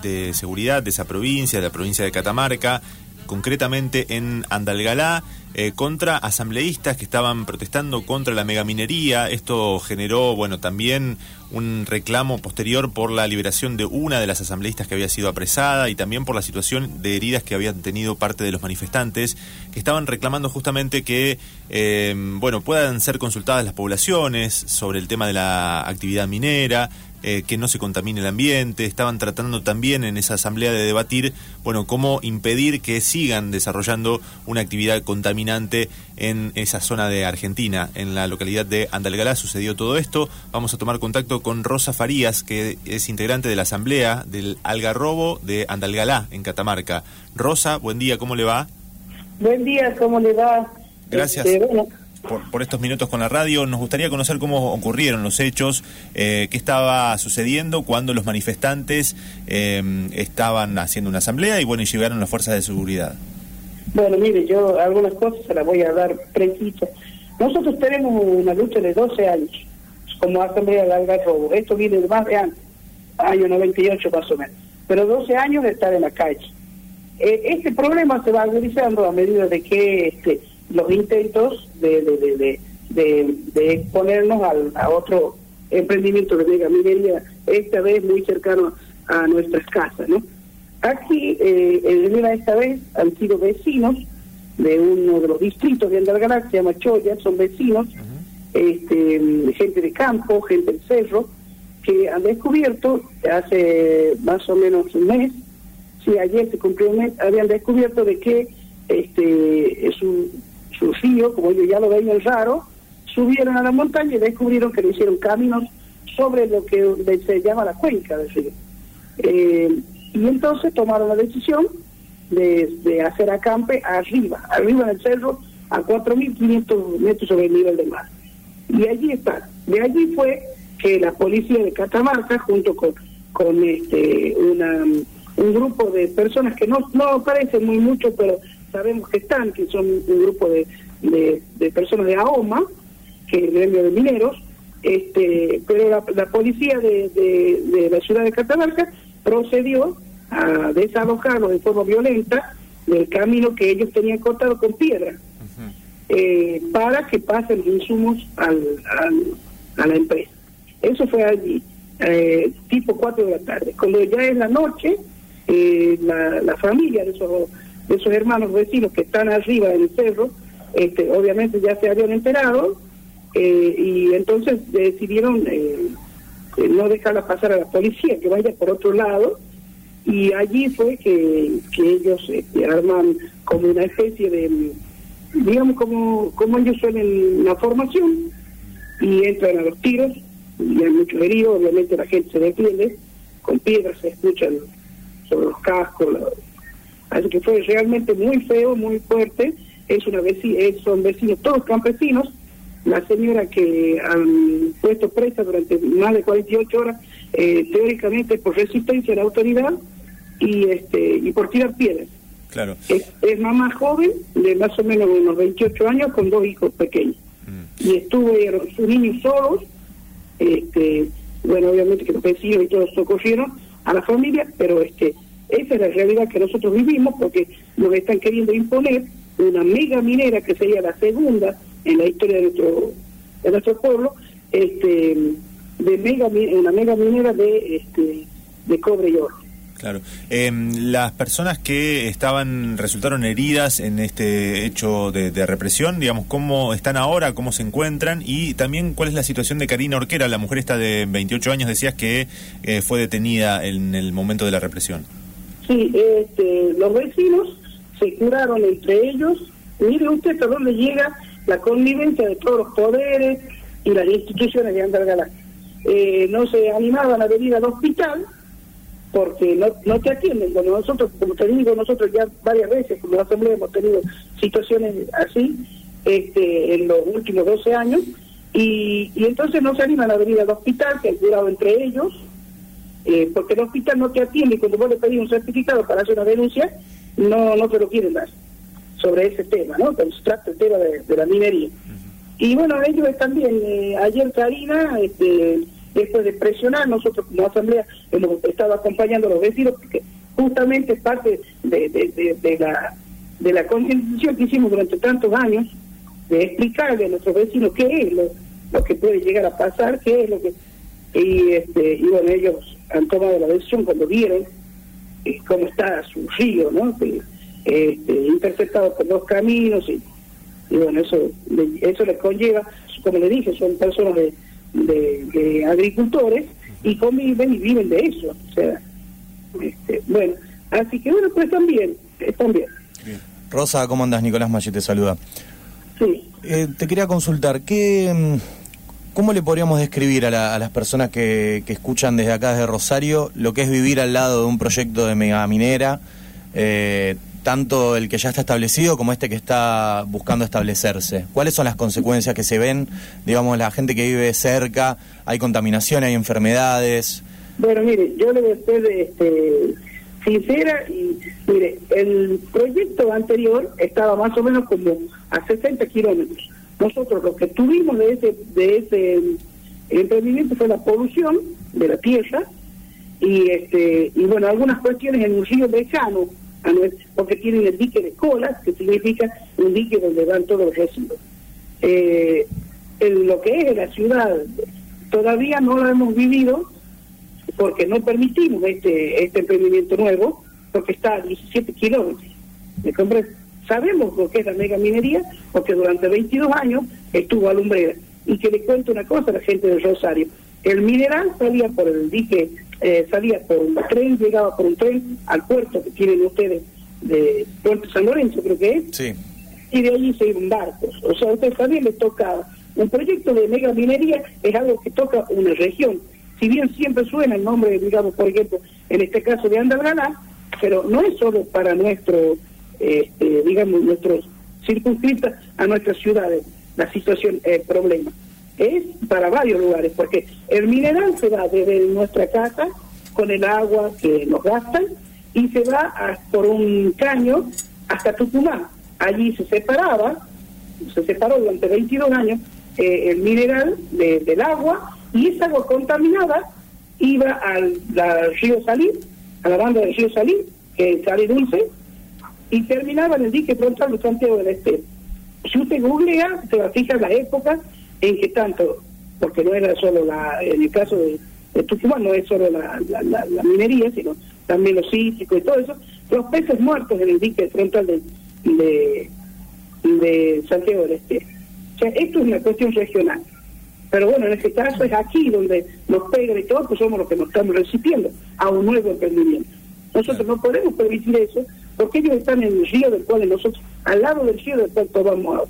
de seguridad de esa provincia, de la provincia de Catamarca, concretamente en Andalgalá, eh, contra asambleístas que estaban protestando contra la megaminería. Esto generó, bueno, también un reclamo posterior por la liberación de una de las asambleístas que había sido apresada y también por la situación de heridas que habían tenido parte de los manifestantes que estaban reclamando justamente que, eh, bueno, puedan ser consultadas las poblaciones sobre el tema de la actividad minera, eh, que no se contamine el ambiente. Estaban tratando también en esa asamblea de debatir, bueno, cómo impedir que sigan desarrollando una actividad contaminante en esa zona de Argentina. En la localidad de Andalgalá sucedió todo esto. Vamos a tomar contacto con Rosa Farías, que es integrante de la asamblea del Algarrobo de Andalgalá, en Catamarca. Rosa, buen día, ¿cómo le va? Buen día, ¿cómo le va? Gracias. Este, por, estos minutos con la radio. Nos gustaría conocer cómo ocurrieron los hechos, eh, qué estaba sucediendo cuando los manifestantes eh, estaban haciendo una asamblea y bueno, y llegaron las fuerzas de seguridad. Bueno, mire, yo algunas cosas se las voy a dar precisas. Nosotros tenemos una lucha de 12 años como Asamblea de Algarrobo. Esto viene de más de antes, año 98 más o menos. Pero 12 años de estar en la calle. Eh, este problema se va agudizando a medida de que este, los intentos de, de, de, de exponernos al, a otro emprendimiento de mega minería, esta vez muy cercano a nuestras casas, ¿no? Aquí, eh, en esta vez, han sido vecinos de uno de los distritos de Andalgalá, se llama Choya, son vecinos, este, gente de campo, gente del cerro, que han descubierto hace más o menos un mes, si ayer se cumplió un mes, habían descubierto de que este es un su río, como ellos ya lo veían raro, subieron a la montaña y descubrieron que le hicieron caminos sobre lo que se llama la cuenca del río. Eh, y entonces tomaron la decisión de, hacer acampe arriba, arriba en el cerro, a 4.500 metros sobre el nivel del mar. Y allí está. De allí fue que la policía de Catamarca, junto con, con este, una, un grupo de personas que no, no parecen muy mucho, pero sabemos que están, que son un grupo de, de, personas de AOMA, que es el gremio de mineros, este, pero la, policía de, de, la ciudad de Catamarca procedió a desalojarlos de forma violenta del camino que ellos tenían cortado con piedra eh, para que pasen insumos al, a la empresa. Eso fue allí, eh, tipo 4 de la tarde. Cuando ya es la noche, eh, la, la familia de esos de esos hermanos vecinos que están arriba en el cerro, este, obviamente ya se habían enterado eh, y entonces decidieron eh, no dejarla pasar a la policía, que vaya por otro lado y allí fue que, que ellos este, arman como una especie de, digamos como, como ellos suelen la formación y entran a los tiros y hay muchos heridos, obviamente la gente se defiende, con piedras se escuchan sobre los cascos, Así que fue realmente muy feo, muy fuerte. Es una son vecinos, todos campesinos. La señora que han puesto presa durante más de 48 horas, eh, teóricamente por resistencia a la autoridad y este y por tirar piedras. Claro. Es, mamá joven, de más o menos unos 28 años, con dos hijos pequeños. Mm. Y estuvo sus niños solos. Este, bueno, obviamente que los vecinos y todos socorrieron a la familia, pero este esa es la realidad que nosotros vivimos porque nos están queriendo imponer una mega minera que sería la segunda en la historia de nuestro de nuestro pueblo, este de mega una mega minera de este de cobre y oro. Claro. Em, las personas que estaban resultaron heridas en este hecho de, represión, digamos, ¿cómo están ahora? ¿Cómo se encuentran? Y también, ¿cuál es la situación de Karina Orquera, la mujer esta de 28 años, decías que eh, fue detenida en el momento de la represión? Sí, este, los vecinos se curaron entre ellos. Mire usted hasta dónde llega la convivencia de todos los poderes y las instituciones de Andalgalá. Eh, no se animaban a venir al hospital porque no, no te atienden. Cuando nosotros, como te digo, nosotros ya varias veces como la Asamblea hemos tenido situaciones así este, en los últimos 12 años y entonces no se animan a venir al hospital, se han curado entre ellos eh, porque el hospital no te atiende y cuando vos le pedís un certificado para hacer una denuncia, no no te lo quieren dar sobre ese tema, ¿no? Cuando se trata el tema de, la minería. Y bueno, ellos también, eh, ayer Karina este, después de presionar, nosotros como asamblea hemos estado acompañando a los vecinos porque justamente es parte de, de, la de la concientización que hicimos durante tantos años de explicarle a nuestros vecinos qué es lo, lo que puede llegar a pasar, qué es lo que y este y bueno ellos han tomado la decisión cuando vieron eh, cómo está su río, ¿no? Este, interceptado por dos caminos y, bueno, eso, eso les conlleva, como le dije, son personas de, de, agricultores y conviven y viven de eso. O sea, este, bueno, así que bueno, pues están bien, están bien. Rosa, ¿cómo andas? Nicolás Malle te saluda. Sí. Eh, te quería consultar, ¿qué, mm, ¿cómo le podríamos describir a, las personas que, escuchan desde acá, desde Rosario, lo que es vivir al lado de un proyecto de megaminera? Eh, tanto el que ya está establecido como este que está buscando establecerse. ¿Cuáles son las consecuencias que se ven? Digamos, la gente que vive cerca, hay contaminación, hay enfermedades. Bueno, mire, yo le voy a ser este, sincera y mire, el proyecto anterior estaba más o menos como a 60 kilómetros. Nosotros lo que tuvimos de ese, de ese emprendimiento fue la polución de la tierra y este y bueno algunas cuestiones en un río lejano porque tienen el dique de colas, que significa un dique donde van todos los residuos. Eh, en lo que es la ciudad, todavía no lo hemos vivido porque no permitimos este, este emprendimiento nuevo, porque está a 17 kilómetros. ¿Me Sabemos lo que es la mega minería, porque durante 22 años estuvo a Lumbrera. Y que le cuento una cosa a la gente de Rosario. El mineral salía por el dique eh, salía por un tren, llegaba por un tren al puerto que tienen ustedes de Puerto San Lorenzo, creo que es. Sí. Y de allí se iban barcos. O sea, a ustedes también les toca. Un proyecto de mega minería es algo que toca una región. Si bien siempre suena el nombre, digamos, por ejemplo, en este caso de Andalgalá, pero no es solo para nuestro, este, digamos, nuestros circunscritas a nuestras ciudades la situación, el problema es para varios lugares, porque el mineral se va desde nuestra casa con el agua que nos gastan y se va por un caño hasta Tucumán. Allí se separaba, se separó durante 22 años eh, el mineral del agua y esa agua contaminada iba al, río Salín, a la banda del río Salín, que sale dulce, y terminaba en el dique frontal de Santiago del Este. Si usted googlea, se va a fijar la época en que tanto, porque no era solo la, en el caso de, Tucumán, no es solo la, la, minería, sino también los cítricos y todo eso, los peces muertos en el dique frontal de, de, de Santiago del Este. O sea, esto es una cuestión regional. Pero bueno, en este caso es aquí donde nos pegan y todo, pues somos los que nos estamos recibiendo a un nuevo emprendimiento. Nosotros no podemos permitir eso porque ellos están en el río del cual nosotros, al lado del río del cual tomamos agua.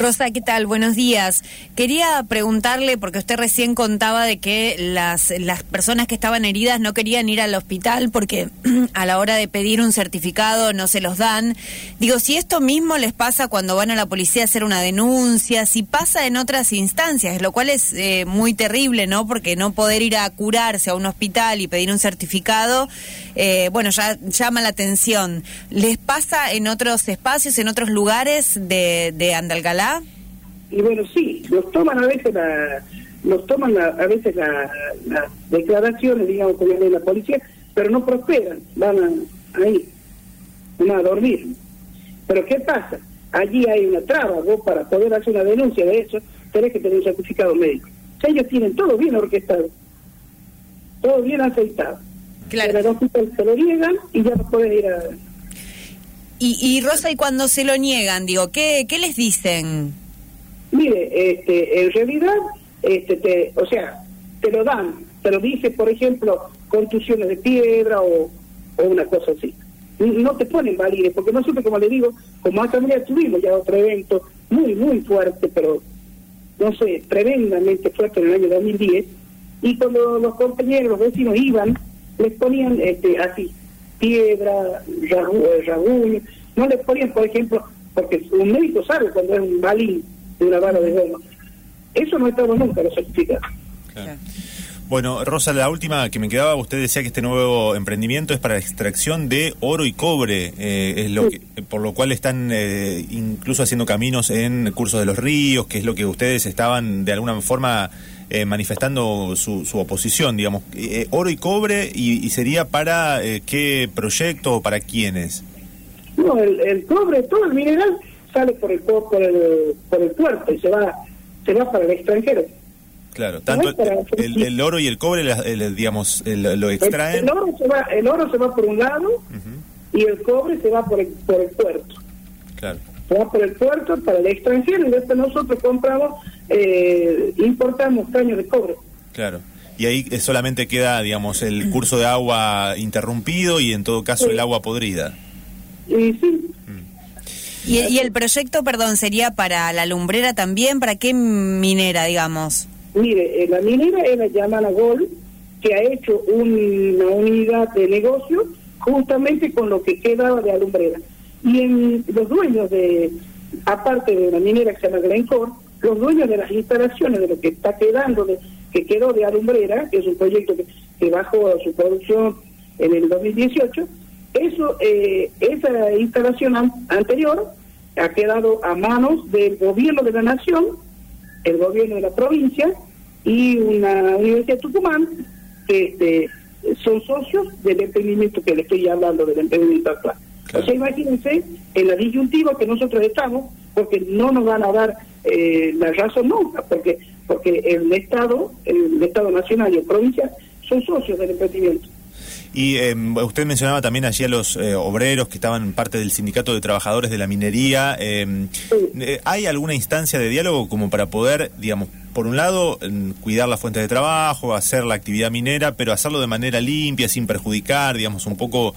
Rosa, ¿qué tal? Buenos días. Quería preguntarle, porque usted recién contaba de que las, las personas que estaban heridas no querían ir al hospital porque a la hora de pedir un certificado no se los dan. Digo, si esto mismo les pasa cuando van a la policía a hacer una denuncia, si pasa en otras instancias, lo cual es eh, muy terrible, ¿no? Porque no poder ir a curarse a un hospital y pedir un certificado, eh, bueno, ya llama la atención. ¿Les pasa en otros espacios, en otros lugares de, de Andalgalá? Y bueno, sí, nos toman a veces la, nos toman a veces las declaraciones, digamos, como de la policía, pero no prosperan, van a, ahí, van a dormir. Pero ¿qué pasa? Allí hay una traba, vos para poder hacer una denuncia de eso, tenés que tener un certificado médico. ellos tienen todo bien orquestado, todo bien aceitado. Claro. Pero se lo niegan y ya no pueden ir a... Y, y Rosa, y cuando se lo niegan, digo, ¿qué, qué les dicen? Mire, este, en realidad, este, te, o sea, te lo dan, te lo dice, por ejemplo, contusiones de piedra o, o una cosa así. No te ponen valide, porque nosotros, como le digo, como asamblea tuvimos ya otro evento muy, muy fuerte, pero no sé, tremendamente fuerte en el año 2010, y cuando los compañeros, los vecinos iban, les ponían este, así, piedra, rasguño, no les ponían, por ejemplo, porque un médico sabe cuando es un balín de una bala de goma. Eso no estamos nunca, lo certificados. Bueno, Rosa, la última que me quedaba, usted decía que este nuevo emprendimiento es para extracción de oro y cobre, eh, es lo que, por lo cual están eh, incluso haciendo caminos en cursos de los ríos, que es lo que ustedes estaban de alguna forma eh, manifestando su, su, oposición, digamos. oro y cobre, y, y sería para qué proyecto o para quiénes? No, el, el, cobre, todo el mineral sale por el, por el, por el puerto y se va, se va para el extranjero. Claro, tanto el, el, oro y el cobre, el, digamos, lo extraen. El, oro se va, el oro se va por un lado y el cobre se va por el, por el puerto. Claro. Se va por el puerto para el extranjero y después nosotros compramos, eh, importamos caños de cobre. Claro. Y ahí solamente queda, digamos, el curso de agua interrumpido y en todo caso el agua podrida. Y sí. ¿Y, ¿Y el proyecto, perdón, sería para la lumbrera también? ¿Para qué minera, digamos? Mire, eh, la minera es la llamada Gol, que ha hecho una unidad de negocio justamente con lo que quedaba de alumbrera. Y en los dueños de, aparte de la minera que se llama Glencore, los dueños de las instalaciones de lo que está quedando, de, que quedó de alumbrera, que es un proyecto que, que bajó su producción en el 2018, eso, eh, esa instalación anterior ha quedado a manos del gobierno de la nación el gobierno de la provincia y una Universidad de Tucumán, que este, son socios del emprendimiento que le estoy hablando, del emprendimiento actual. O sea, imagínense en la disyuntiva que nosotros estamos, porque no nos van a dar eh, la razón nunca, porque porque el Estado, el Estado Nacional y el provincia son socios del emprendimiento. Y eh, usted mencionaba también allí a los eh, obreros que estaban parte del sindicato de trabajadores de la minería. Eh, eh, ¿Hay alguna instancia de diálogo como para poder, digamos, por un lado, cuidar la fuente de trabajo, hacer la actividad minera, pero hacerlo de manera limpia, sin perjudicar, digamos, un poco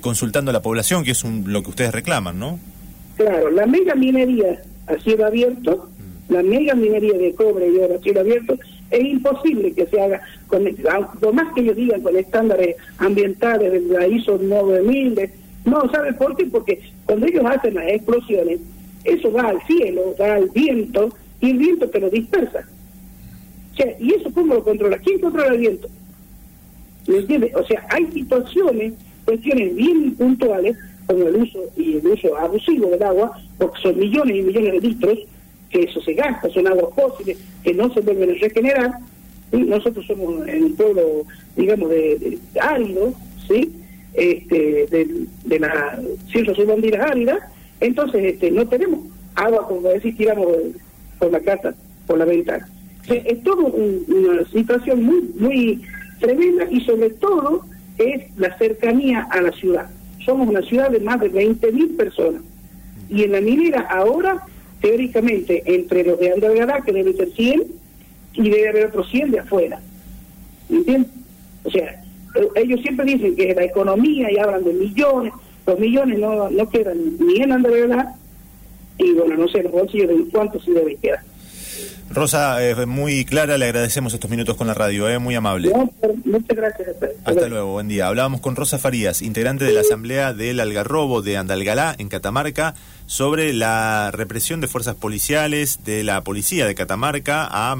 consultando a la población, que es lo que ustedes reclaman, ¿no? Claro, la mega minería a cielo abierto, mm. la mega minería de cobre y oro a cielo abierto, es imposible que se haga, con, por más que ellos digan con estándares ambientales de la ISO 9000, no, ¿sabe por qué? Porque cuando ellos hacen las explosiones, eso va al cielo, va al viento, y el viento te lo dispersa. O sea, ¿y eso cómo lo controla? ¿Quién controla el viento? ¿Me entiendes? O sea, hay situaciones, cuestiones bien puntuales, como el uso y el uso abusivo del agua, porque son millones y millones de litros, que eso se gasta, son aguas fósiles que no se vuelven a regenerar. y Nosotros somos en un pueblo, digamos, de, árido, ¿sí? Este, de, de las ciertas subbanderas áridas, entonces este, no tenemos agua, como decir, tiramos por la casa, por la ventana. es todo una situación muy, muy tremenda y sobre todo es la cercanía a la ciudad. Somos una ciudad de más de 20.000 personas. Y en la minera ahora teóricamente entre los de Andalgalá, que deben ser 100, y debe haber otros 100 de afuera. ¿Entiendes? O sea, ellos siempre dicen que la economía y hablan de millones, los millones no, no quedan ni en Andalgalá, y bueno, no sé, los bolsillos de cuántos sí deben quedar. Rosa, eh, muy clara, le agradecemos estos minutos con la radio, eh, muy amable. muchas gracias. Hasta luego, buen día. Hablábamos con Rosa Farías, integrante de la Asamblea del Algarrobo de Andalgalá, en Catamarca, sobre la represión de fuerzas policiales de la policía de Catamarca a